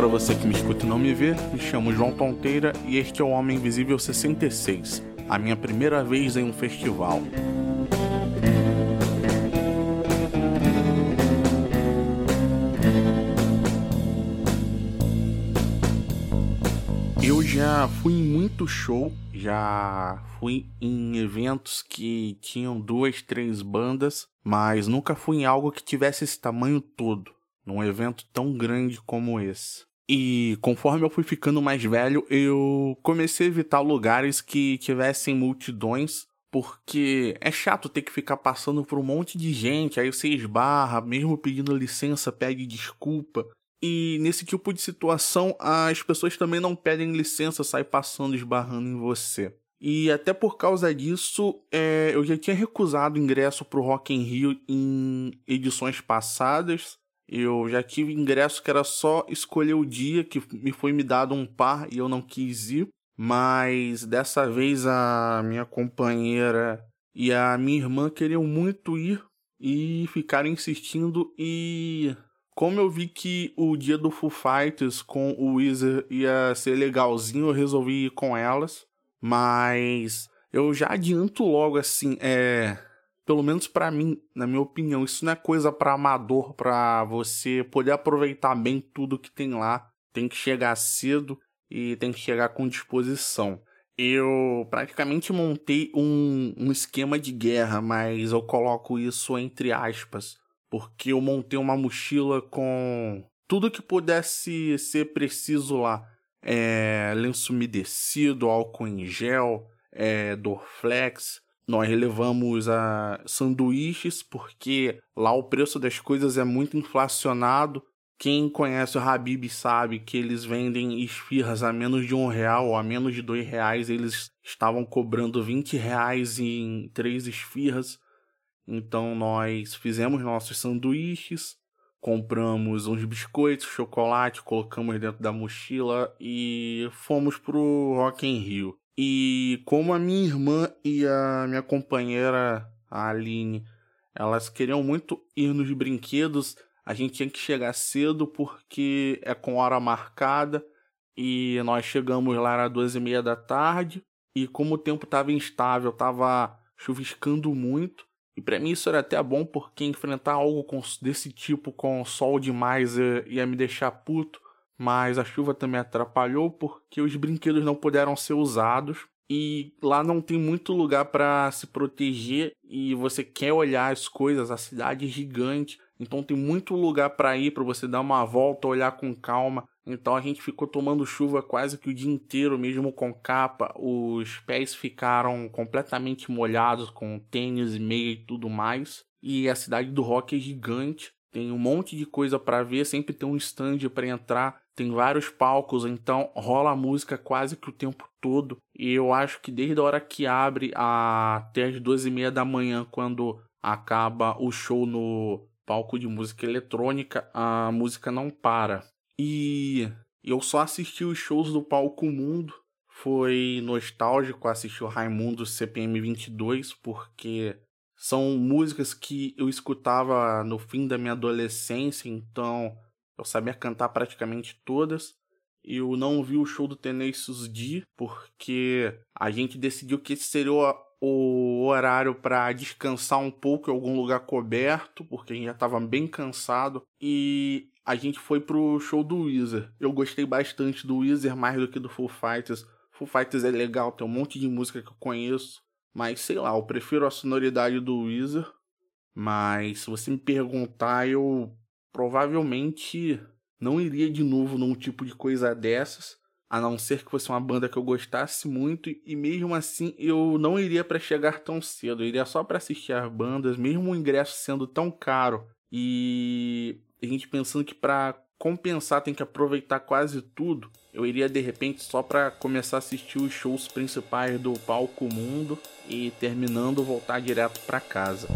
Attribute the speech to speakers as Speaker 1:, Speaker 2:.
Speaker 1: Para você que me escuta e não me vê, me chamo João Tonteira e este é o Homem Invisível 66, a minha primeira vez em um festival. Eu já fui em muito show, já fui em eventos que tinham duas, três bandas, mas nunca fui em algo que tivesse esse tamanho todo, num evento tão grande como esse. E conforme eu fui ficando mais velho, eu comecei a evitar lugares que tivessem multidões, porque é chato ter que ficar passando por um monte de gente, aí você esbarra, mesmo pedindo licença, pede desculpa. E nesse tipo de situação, as pessoas também não pedem licença, saem passando, esbarrando em você. E até por causa disso, é, eu já tinha recusado ingresso para o Rock in Rio em edições passadas. Eu já tive ingresso que era só escolher o dia, que me foi me dado um par e eu não quis ir. Mas dessa vez a minha companheira e a minha irmã queriam muito ir e ficaram insistindo e como eu vi que o dia do Foo Fighters com o Weezer ia ser legalzinho, eu resolvi ir com elas. Mas eu já adianto logo assim, é, pelo menos para mim, na minha opinião, isso não é coisa para amador, para você poder aproveitar bem tudo que tem lá. Tem que chegar cedo e tem que chegar com disposição. Eu praticamente montei um, um esquema de guerra, mas eu coloco isso entre aspas porque eu montei uma mochila com tudo que pudesse ser preciso lá. É, lenço umedecido, álcool em gel, é, Dorflex. Nós levamos a sanduíches, porque lá o preço das coisas é muito inflacionado. Quem conhece o Habib sabe que eles vendem esfirras a menos de um real ou a menos de dois reais. Eles estavam cobrando 20 reais em três esfirras. Então nós fizemos nossos sanduíches, compramos uns biscoitos, chocolate, colocamos dentro da mochila e fomos pro Rock in Rio. E como a minha irmã e a minha companheira, a Aline, elas queriam muito ir nos brinquedos, a gente tinha que chegar cedo porque é com hora marcada e nós chegamos lá às duas e meia da tarde e como o tempo estava instável, estava chuviscando muito, e para mim isso era até bom porque enfrentar algo desse tipo com sol demais ia, ia me deixar puto. Mas a chuva também atrapalhou porque os brinquedos não puderam ser usados. E lá não tem muito lugar para se proteger e você quer olhar as coisas, a cidade é gigante, então tem muito lugar para ir para você dar uma volta, olhar com calma. Então a gente ficou tomando chuva quase que o dia inteiro, mesmo com capa. Os pés ficaram completamente molhados com tênis, meia e tudo mais. E a cidade do rock é gigante. Tem um monte de coisa para ver, sempre tem um stand para entrar, tem vários palcos, então rola a música quase que o tempo todo. E eu acho que desde a hora que abre até as duas e meia da manhã, quando acaba o show no palco de música eletrônica, a música não para. E eu só assisti os shows do Palco Mundo. Foi nostálgico assistir o Raimundo CPM 22, porque são músicas que eu escutava no fim da minha adolescência, então eu sabia cantar praticamente todas. Eu não vi o show do Tenacious D, porque a gente decidiu que esse seria o horário para descansar um pouco em algum lugar coberto, porque a gente já estava bem cansado. E a gente foi pro show do Weezer. Eu gostei bastante do Weezer mais do que do Full Fighters. Full Fighters é legal, tem um monte de música que eu conheço. Mas sei lá, eu prefiro a sonoridade do Weezer. Mas se você me perguntar, eu provavelmente não iria de novo num tipo de coisa dessas. A não ser que fosse uma banda que eu gostasse muito. E mesmo assim eu não iria para chegar tão cedo. Eu iria só para assistir as bandas, mesmo o ingresso sendo tão caro. E a gente pensando que para compensar tem que aproveitar quase tudo. Eu iria de repente só para começar a assistir os shows principais do palco mundo e terminando voltar direto para casa.